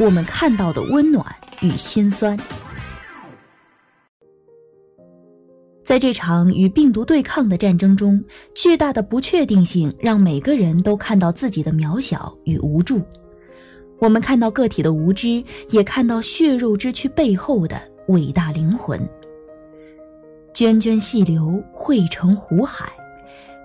我们看到的温暖与心酸。在这场与病毒对抗的战争中，巨大的不确定性让每个人都看到自己的渺小与无助。我们看到个体的无知，也看到血肉之躯背后的伟大灵魂。涓涓细流汇成湖海，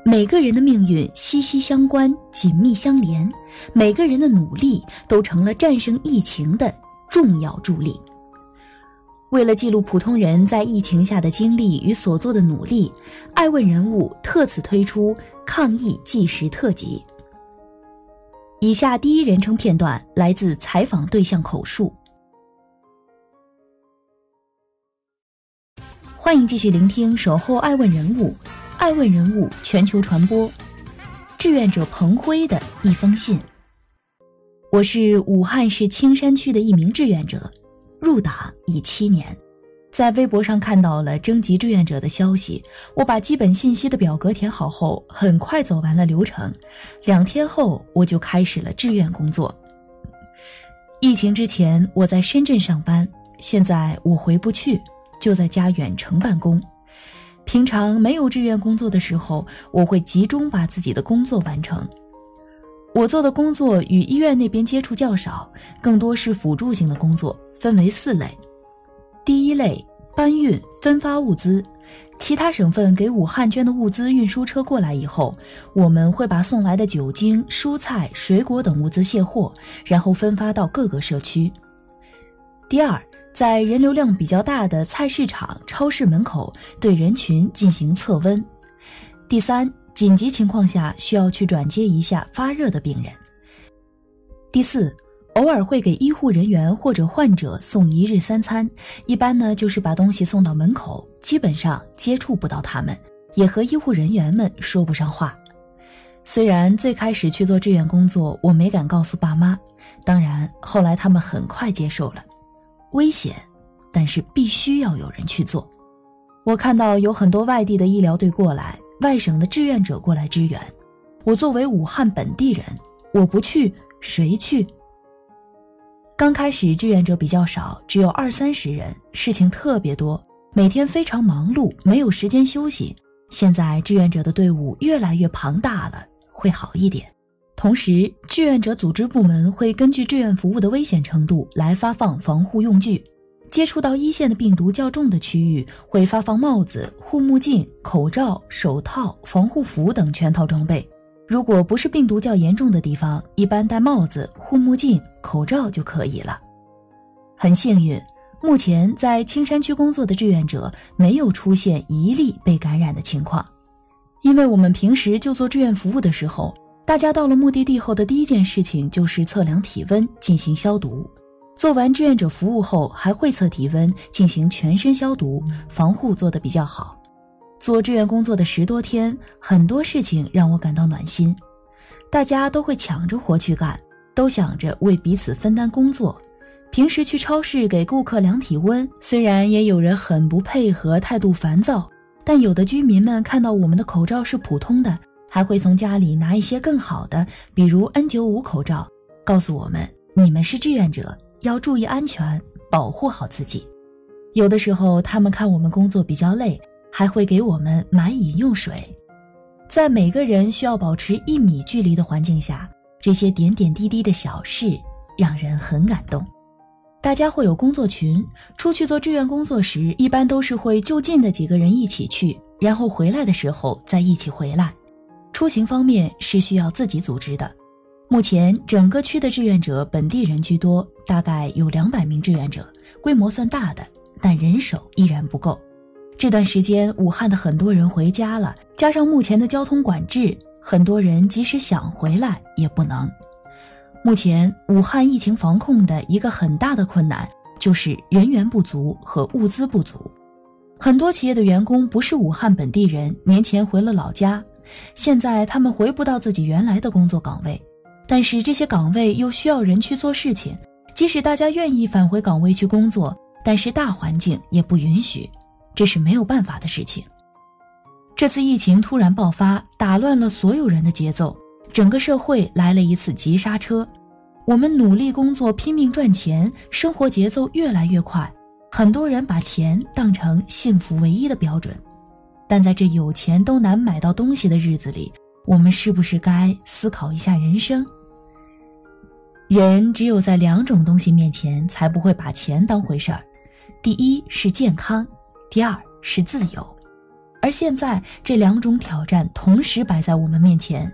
每个人的命运息息相关，紧密相连。每个人的努力都成了战胜疫情的重要助力。为了记录普通人在疫情下的经历与所做的努力，爱问人物特此推出抗疫纪实特辑。以下第一人称片段来自采访对象口述。欢迎继续聆听《守候爱问人物》，爱问人物全球传播，志愿者彭辉的一封信。我是武汉市青山区的一名志愿者。入党已七年，在微博上看到了征集志愿者的消息，我把基本信息的表格填好后，很快走完了流程。两天后，我就开始了志愿工作。疫情之前，我在深圳上班，现在我回不去，就在家远程办公。平常没有志愿工作的时候，我会集中把自己的工作完成。我做的工作与医院那边接触较少，更多是辅助性的工作，分为四类。第一类搬运分发物资，其他省份给武汉捐的物资运输车过来以后，我们会把送来的酒精、蔬菜、水果等物资卸货，然后分发到各个社区。第二，在人流量比较大的菜市场、超市门口对人群进行测温。第三。紧急情况下需要去转接一下发热的病人。第四，偶尔会给医护人员或者患者送一日三餐，一般呢就是把东西送到门口，基本上接触不到他们，也和医护人员们说不上话。虽然最开始去做志愿工作，我没敢告诉爸妈，当然后来他们很快接受了。危险，但是必须要有人去做。我看到有很多外地的医疗队过来。外省的志愿者过来支援，我作为武汉本地人，我不去谁去？刚开始志愿者比较少，只有二三十人，事情特别多，每天非常忙碌，没有时间休息。现在志愿者的队伍越来越庞大了，会好一点。同时，志愿者组织部门会根据志愿服务的危险程度来发放防护用具。接触到一线的病毒较重的区域，会发放帽子、护目镜、口罩、手套、防护服等全套装备。如果不是病毒较严重的地方，一般戴帽子、护目镜、口罩就可以了。很幸运，目前在青山区工作的志愿者没有出现一例被感染的情况，因为我们平时就做志愿服务的时候，大家到了目的地后的第一件事情就是测量体温，进行消毒。做完志愿者服务后，还会测体温，进行全身消毒，防护做得比较好。做志愿工作的十多天，很多事情让我感到暖心。大家都会抢着活去干，都想着为彼此分担工作。平时去超市给顾客量体温，虽然也有人很不配合，态度烦躁，但有的居民们看到我们的口罩是普通的，还会从家里拿一些更好的，比如 N95 口罩，告诉我们你们是志愿者。要注意安全，保护好自己。有的时候，他们看我们工作比较累，还会给我们买饮用水。在每个人需要保持一米距离的环境下，这些点点滴滴的小事让人很感动。大家会有工作群，出去做志愿工作时，一般都是会就近的几个人一起去，然后回来的时候再一起回来。出行方面是需要自己组织的。目前整个区的志愿者本地人居多，大概有两百名志愿者，规模算大的，但人手依然不够。这段时间，武汉的很多人回家了，加上目前的交通管制，很多人即使想回来也不能。目前，武汉疫情防控的一个很大的困难就是人员不足和物资不足。很多企业的员工不是武汉本地人，年前回了老家，现在他们回不到自己原来的工作岗位，但是这些岗位又需要人去做事情。即使大家愿意返回岗位去工作，但是大环境也不允许，这是没有办法的事情。这次疫情突然爆发，打乱了所有人的节奏，整个社会来了一次急刹车。我们努力工作，拼命赚钱，生活节奏越来越快。很多人把钱当成幸福唯一的标准，但在这有钱都难买到东西的日子里，我们是不是该思考一下人生？人只有在两种东西面前才不会把钱当回事儿，第一是健康，第二是自由。而现在这两种挑战同时摆在我们面前，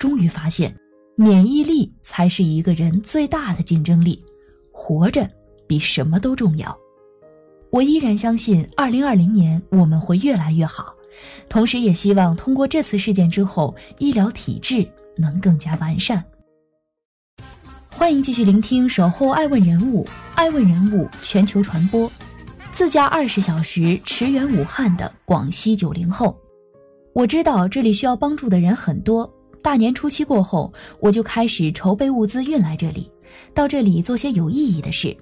终于发现，免疫力才是一个人最大的竞争力，活着比什么都重要。我依然相信，二零二零年我们会越来越好，同时也希望通过这次事件之后，医疗体制能更加完善。欢迎继续聆听《守候爱问人物》，爱问人物全球传播，自驾二十小时驰援武汉的广西九零后。我知道这里需要帮助的人很多。大年初七过后，我就开始筹备物资运来这里，到这里做些有意义的事。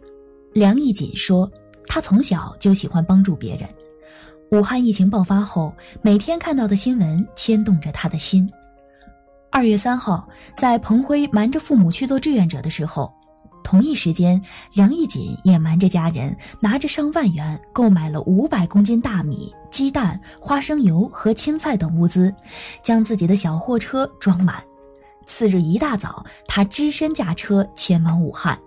梁义锦说。他从小就喜欢帮助别人。武汉疫情爆发后，每天看到的新闻牵动着他的心。二月三号，在彭辉瞒着父母去做志愿者的时候，同一时间，梁义锦也瞒着家人，拿着上万元购买了五百公斤大米、鸡蛋、花生油和青菜等物资，将自己的小货车装满。次日一大早，他只身驾车前往武汉。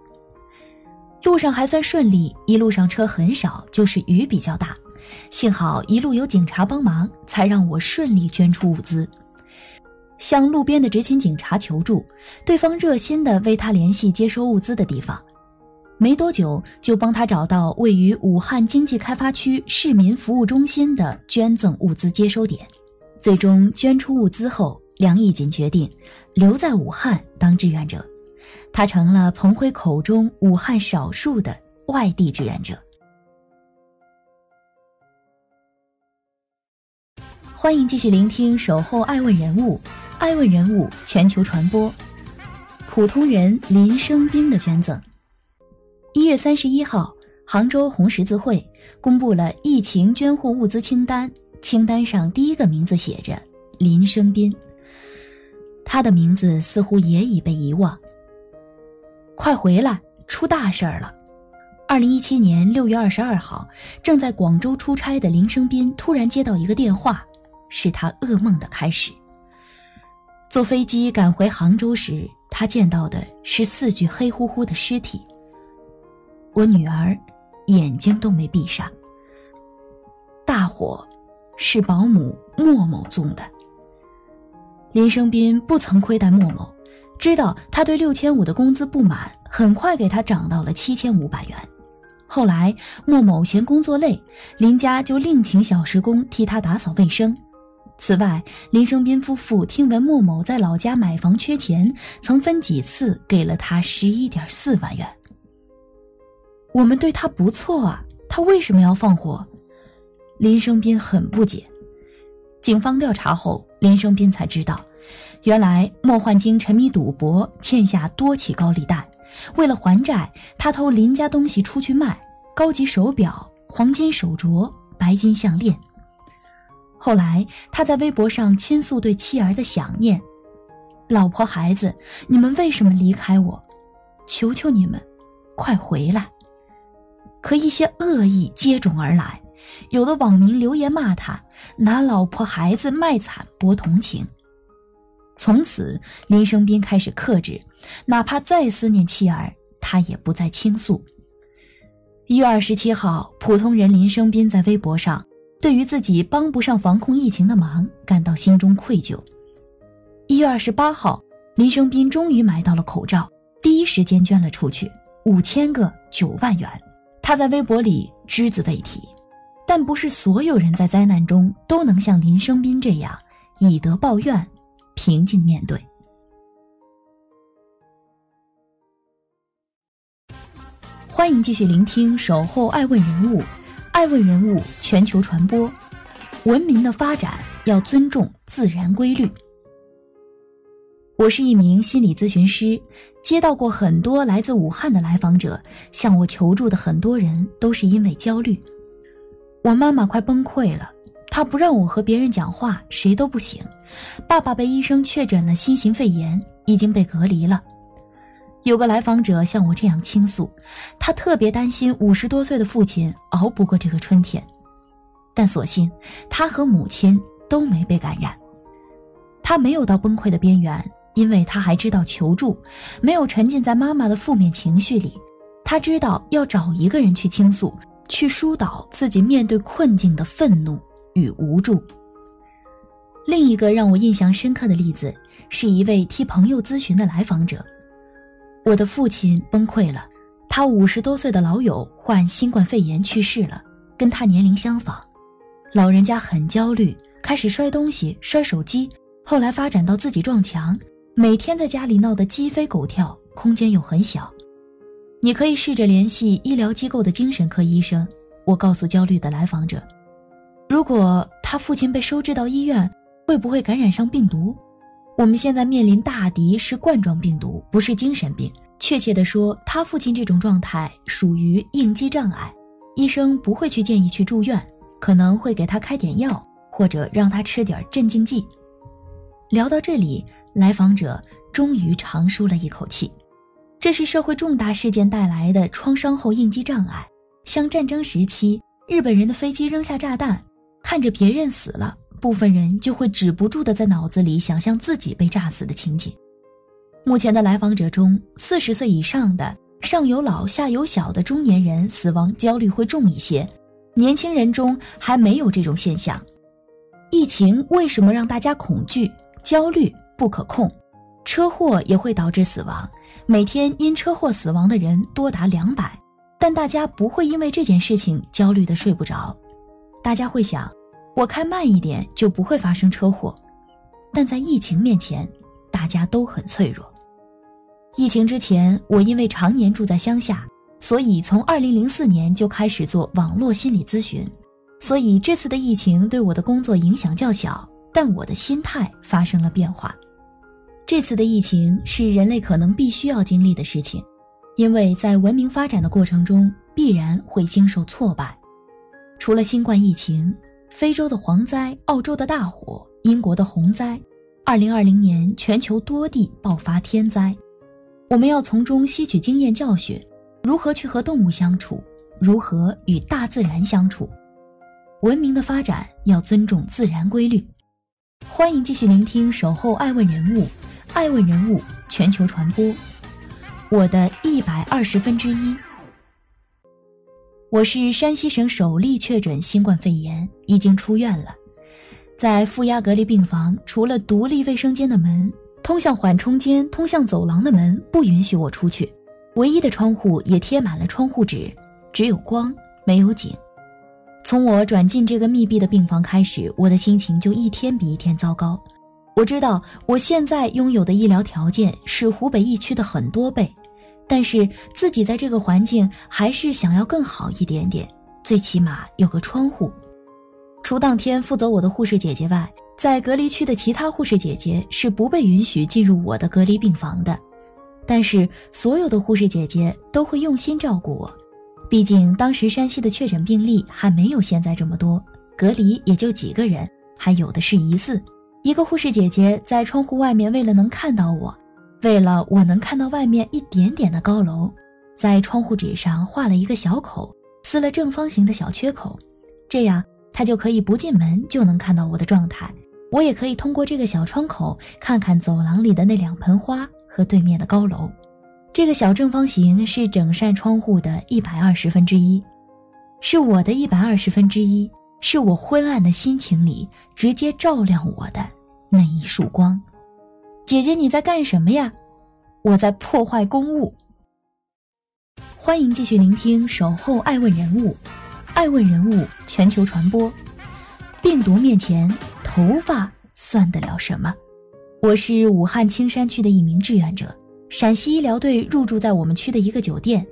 路上还算顺利，一路上车很少，就是雨比较大。幸好一路有警察帮忙，才让我顺利捐出物资。向路边的执勤警察求助，对方热心的为他联系接收物资的地方，没多久就帮他找到位于武汉经济开发区市民服务中心的捐赠物资接收点。最终捐出物资后，梁义锦决定留在武汉当志愿者。他成了彭辉口中武汉少数的外地志愿者。欢迎继续聆听《守候爱问人物》，爱问人物全球传播。普通人林生斌的捐赠。一月三十一号，杭州红十字会公布了疫情捐护物资清单，清单上第一个名字写着林生斌。他的名字似乎也已被遗忘。快回来！出大事儿了。二零一七年六月二十二号，正在广州出差的林生斌突然接到一个电话，是他噩梦的开始。坐飞机赶回杭州时，他见到的是四具黑乎乎的尸体。我女儿眼睛都没闭上。大火是保姆莫某纵的。林生斌不曾亏待莫某。知道他对六千五的工资不满，很快给他涨到了七千五百元。后来莫某嫌工作累，林家就另请小时工替他打扫卫生。此外，林生斌夫妇听闻莫某在老家买房缺钱，曾分几次给了他十一点四万元。我们对他不错啊，他为什么要放火？林生斌很不解。警方调查后，林生斌才知道。原来莫焕晶沉迷赌博，欠下多起高利贷。为了还债，他偷邻家东西出去卖，高级手表、黄金手镯、白金项链。后来他在微博上倾诉对妻儿的想念：“老婆孩子，你们为什么离开我？求求你们，快回来！”可一些恶意接踵而来，有的网民留言骂他，拿老婆孩子卖惨博同情。从此，林生斌开始克制，哪怕再思念妻儿，他也不再倾诉。一月二十七号，普通人林生斌在微博上，对于自己帮不上防控疫情的忙，感到心中愧疚。一月二十八号，林生斌终于买到了口罩，第一时间捐了出去，五千个九万元。他在微博里只字未提，但不是所有人在灾难中都能像林生斌这样以德报怨。平静面对。欢迎继续聆听《守候爱问人物》，爱问人物全球传播。文明的发展要尊重自然规律。我是一名心理咨询师，接到过很多来自武汉的来访者，向我求助的很多人都是因为焦虑。我妈妈快崩溃了，她不让我和别人讲话，谁都不行。爸爸被医生确诊了新型肺炎，已经被隔离了。有个来访者向我这样倾诉，他特别担心五十多岁的父亲熬不过这个春天，但所幸他和母亲都没被感染，他没有到崩溃的边缘。因为他还知道求助，没有沉浸在妈妈的负面情绪里，他知道要找一个人去倾诉，去疏导自己面对困境的愤怒与无助。另一个让我印象深刻的例子，是一位替朋友咨询的来访者。我的父亲崩溃了，他五十多岁的老友患新冠肺炎去世了，跟他年龄相仿，老人家很焦虑，开始摔东西、摔手机，后来发展到自己撞墙。每天在家里闹得鸡飞狗跳，空间又很小。你可以试着联系医疗机构的精神科医生。我告诉焦虑的来访者，如果他父亲被收治到医院，会不会感染上病毒？我们现在面临大敌是冠状病毒，不是精神病。确切的说，他父亲这种状态属于应激障碍，医生不会去建议去住院，可能会给他开点药，或者让他吃点镇静剂。聊到这里。来访者终于长舒了一口气，这是社会重大事件带来的创伤后应激障碍，像战争时期日本人的飞机扔下炸弹，看着别人死了，部分人就会止不住的在脑子里想象自己被炸死的情景。目前的来访者中，四十岁以上的上有老下有小的中年人死亡焦虑会重一些，年轻人中还没有这种现象。疫情为什么让大家恐惧焦虑？不可控，车祸也会导致死亡。每天因车祸死亡的人多达两百，但大家不会因为这件事情焦虑的睡不着。大家会想，我开慢一点就不会发生车祸。但在疫情面前，大家都很脆弱。疫情之前，我因为常年住在乡下，所以从二零零四年就开始做网络心理咨询，所以这次的疫情对我的工作影响较小。但我的心态发生了变化。这次的疫情是人类可能必须要经历的事情，因为在文明发展的过程中必然会经受挫败。除了新冠疫情，非洲的蝗灾、澳洲的大火、英国的洪灾，二零二零年全球多地爆发天灾，我们要从中吸取经验教训，如何去和动物相处，如何与大自然相处。文明的发展要尊重自然规律。欢迎继续聆听《守候爱问人物》，爱问人物全球传播。我的一百二十分之一。我是山西省首例确诊新冠肺炎，已经出院了。在负压隔离病房，除了独立卫生间的门，通向缓冲间、通向走廊的门不允许我出去。唯一的窗户也贴满了窗户纸，只有光，没有景。从我转进这个密闭的病房开始，我的心情就一天比一天糟糕。我知道我现在拥有的医疗条件是湖北疫区的很多倍，但是自己在这个环境还是想要更好一点点，最起码有个窗户。除当天负责我的护士姐姐外，在隔离区的其他护士姐姐是不被允许进入我的隔离病房的，但是所有的护士姐姐都会用心照顾我。毕竟当时山西的确诊病例还没有现在这么多，隔离也就几个人，还有的是疑似。一个护士姐姐在窗户外面，为了能看到我，为了我能看到外面一点点的高楼，在窗户纸上画了一个小口，撕了正方形的小缺口，这样他就可以不进门就能看到我的状态，我也可以通过这个小窗口看看走廊里的那两盆花和对面的高楼。这个小正方形是整扇窗户的一百二十分之一，是我的一百二十分之一，是我昏暗的心情里直接照亮我的那一束光。姐姐，你在干什么呀？我在破坏公物。欢迎继续聆听《守候爱问人物》，爱问人物全球传播。病毒面前，头发算得了什么？我是武汉青山区的一名志愿者。陕西医疗队入住在我们区的一个酒店，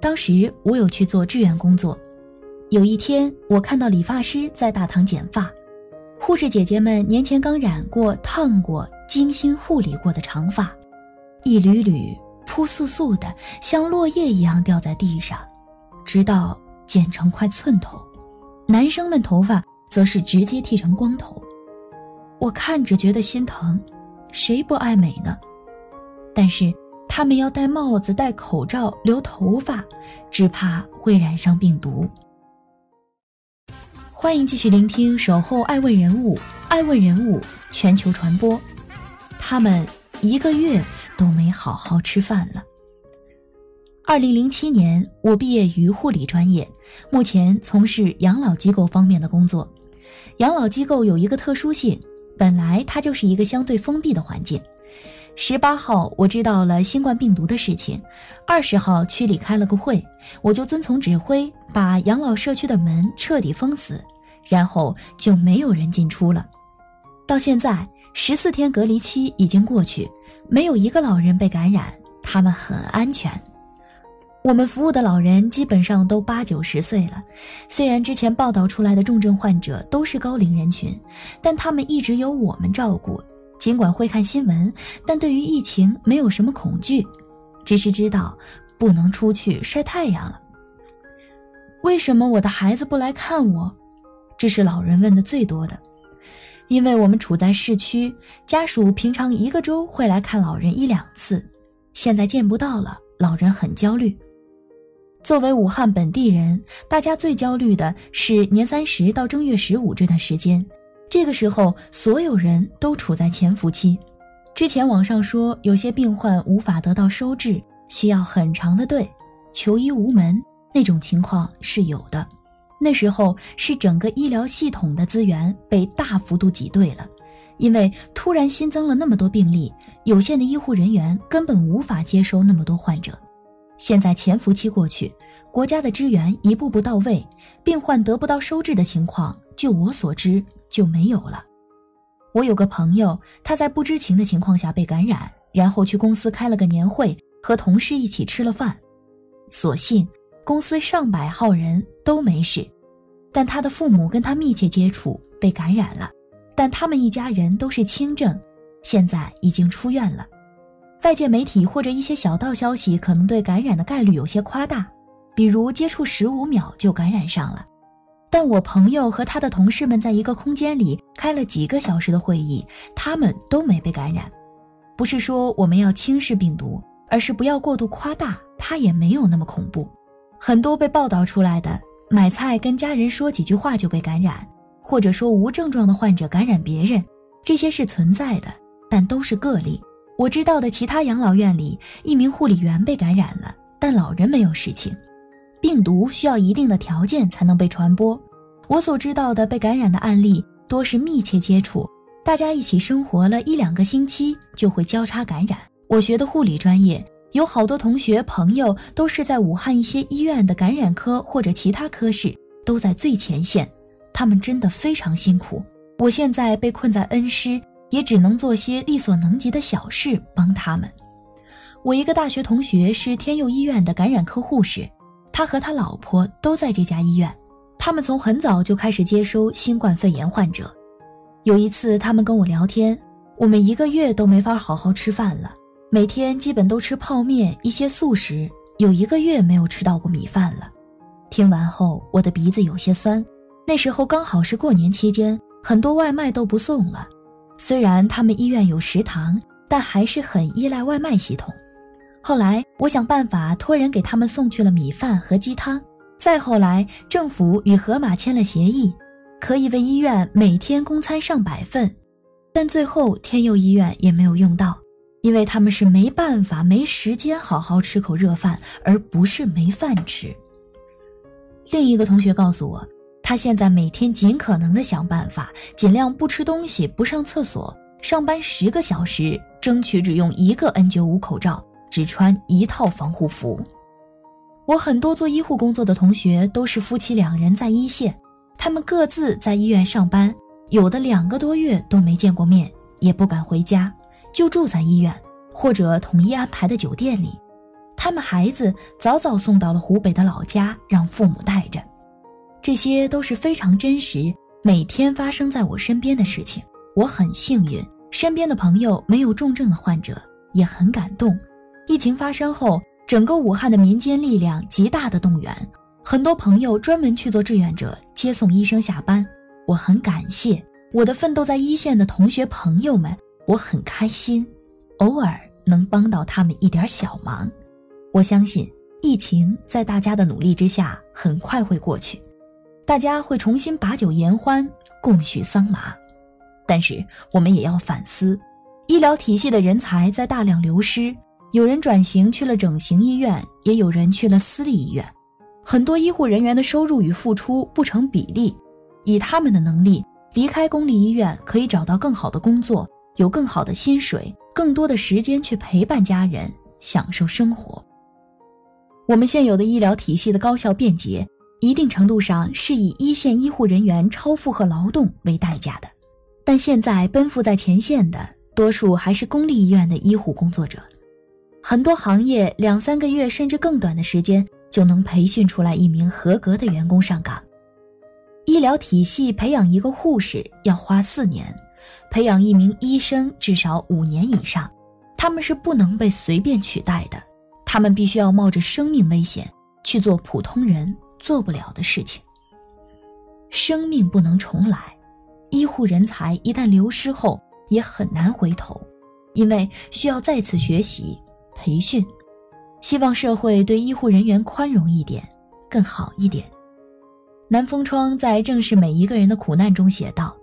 当时我有去做志愿工作，有一天我看到理发师在大堂剪发，护士姐姐们年前刚染过、烫过、精心护理过的长发，一缕缕扑簌簌的，像落叶一样掉在地上，直到剪成块寸头。男生们头发则是直接剃成光头。我看着觉得心疼，谁不爱美呢？但是。他们要戴帽子、戴口罩、留头发，只怕会染上病毒。欢迎继续聆听《守候爱问人物》，爱问人物全球传播。他们一个月都没好好吃饭了。二零零七年，我毕业于护理专业，目前从事养老机构方面的工作。养老机构有一个特殊性，本来它就是一个相对封闭的环境。十八号，我知道了新冠病毒的事情。二十号，区里开了个会，我就遵从指挥，把养老社区的门彻底封死，然后就没有人进出了。到现在，十四天隔离期已经过去，没有一个老人被感染，他们很安全。我们服务的老人基本上都八九十岁了，虽然之前报道出来的重症患者都是高龄人群，但他们一直由我们照顾。尽管会看新闻，但对于疫情没有什么恐惧，只是知道不能出去晒太阳了。为什么我的孩子不来看我？这是老人问的最多的。因为我们处在市区，家属平常一个周会来看老人一两次，现在见不到了，老人很焦虑。作为武汉本地人，大家最焦虑的是年三十到正月十五这段时间。这个时候，所有人都处在潜伏期。之前网上说有些病患无法得到收治，需要很长的队，求医无门，那种情况是有的。那时候是整个医疗系统的资源被大幅度挤兑了，因为突然新增了那么多病例，有限的医护人员根本无法接收那么多患者。现在潜伏期过去，国家的支援一步步到位，病患得不到收治的情况，就我所知。就没有了。我有个朋友，他在不知情的情况下被感染，然后去公司开了个年会，和同事一起吃了饭。所幸公司上百号人都没事，但他的父母跟他密切接触被感染了，但他们一家人都是轻症，现在已经出院了。外界媒体或者一些小道消息可能对感染的概率有些夸大，比如接触十五秒就感染上了。但我朋友和他的同事们在一个空间里开了几个小时的会议，他们都没被感染。不是说我们要轻视病毒，而是不要过度夸大，它也没有那么恐怖。很多被报道出来的买菜跟家人说几句话就被感染，或者说无症状的患者感染别人，这些是存在的，但都是个例。我知道的其他养老院里，一名护理员被感染了，但老人没有事情。病毒需要一定的条件才能被传播。我所知道的被感染的案例多是密切接触，大家一起生活了一两个星期就会交叉感染。我学的护理专业有好多同学朋友都是在武汉一些医院的感染科或者其他科室，都在最前线，他们真的非常辛苦。我现在被困在恩施，也只能做些力所能及的小事帮他们。我一个大学同学是天佑医院的感染科护士。他和他老婆都在这家医院，他们从很早就开始接收新冠肺炎患者。有一次，他们跟我聊天，我们一个月都没法好好吃饭了，每天基本都吃泡面、一些素食，有一个月没有吃到过米饭了。听完后，我的鼻子有些酸。那时候刚好是过年期间，很多外卖都不送了。虽然他们医院有食堂，但还是很依赖外卖系统。后来，我想办法托人给他们送去了米饭和鸡汤。再后来，政府与盒马签了协议，可以为医院每天供餐上百份。但最后，天佑医院也没有用到，因为他们是没办法、没时间好好吃口热饭，而不是没饭吃。另一个同学告诉我，他现在每天尽可能的想办法，尽量不吃东西、不上厕所，上班十个小时，争取只用一个 N95 口罩。只穿一套防护服。我很多做医护工作的同学都是夫妻两人在一线，他们各自在医院上班，有的两个多月都没见过面，也不敢回家，就住在医院或者统一安排的酒店里。他们孩子早早送到了湖北的老家，让父母带着。这些都是非常真实，每天发生在我身边的事情。我很幸运，身边的朋友没有重症的患者，也很感动。疫情发生后，整个武汉的民间力量极大的动员，很多朋友专门去做志愿者，接送医生下班。我很感谢我的奋斗在一线的同学朋友们，我很开心，偶尔能帮到他们一点小忙。我相信疫情在大家的努力之下很快会过去，大家会重新把酒言欢，共叙桑麻。但是我们也要反思，医疗体系的人才在大量流失，有人转型去了整形医院，也有人去了私立医院，很多医护人员的收入与付出不成比例。以他们的能力离开公立医院，可以找到更好的工作，有更好的薪水，更多的时间去陪伴家人，享受生活。我们现有的医疗体系的高效便捷，一定程度上是以一线医护人员超负荷劳动为代价的。但现在奔赴在前线的多数还是公立医院的医护工作者，很多行业两三个月甚至更短的时间就能培训出来一名合格的员工上岗。医疗体系培养一个护士要花四年，培养一名医生至少五年以上，他们是不能被随便取代的，他们必须要冒着生命危险去做普通人做不了的事情。生命不能重来，医护人才一旦流失后也很难回头，因为需要再次学习培训。希望社会对医护人员宽容一点，更好一点。南风窗在《正视每一个人的苦难》中写道：“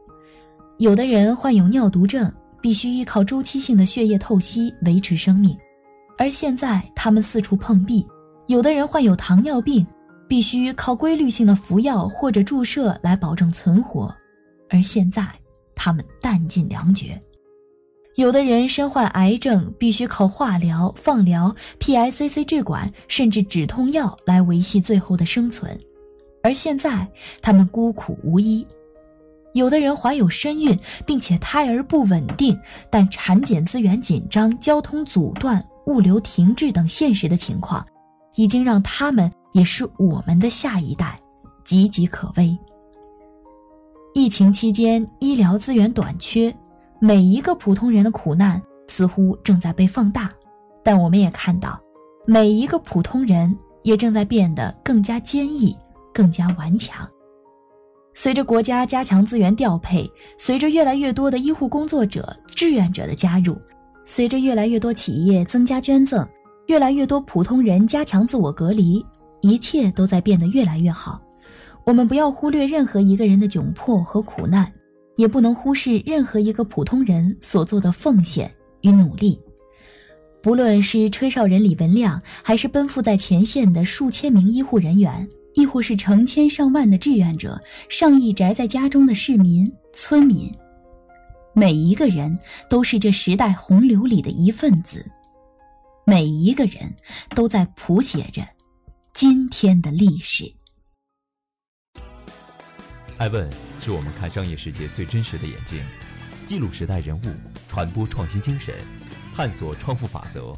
有的人患有尿毒症，必须依靠周期性的血液透析维持生命，而现在他们四处碰壁；有的人患有糖尿病，必须靠规律性的服药或者注射来保证存活，而现在他们弹尽粮绝；有的人身患癌症，必须靠化疗、放疗、PICC 制管甚至止痛药来维系最后的生存。”而现在，他们孤苦无依，有的人怀有身孕，并且胎儿不稳定，但产检资源紧张、交通阻断、物流停滞等现实的情况，已经让他们也是我们的下一代，岌岌可危。疫情期间，医疗资源短缺，每一个普通人的苦难似乎正在被放大，但我们也看到，每一个普通人也正在变得更加坚毅。更加顽强。随着国家加强资源调配，随着越来越多的医护工作者、志愿者的加入，随着越来越多企业增加捐赠，越来越多普通人加强自我隔离，一切都在变得越来越好。我们不要忽略任何一个人的窘迫和苦难，也不能忽视任何一个普通人所做的奉献与努力。不论是吹哨人李文亮，还是奔赴在前线的数千名医护人员。亦或是成千上万的志愿者，上亿宅在家中的市民、村民，每一个人都是这时代洪流里的一份子，每一个人都在谱写着今天的历史。爱问是我们看商业世界最真实的眼睛，记录时代人物，传播创新精神，探索创富法则。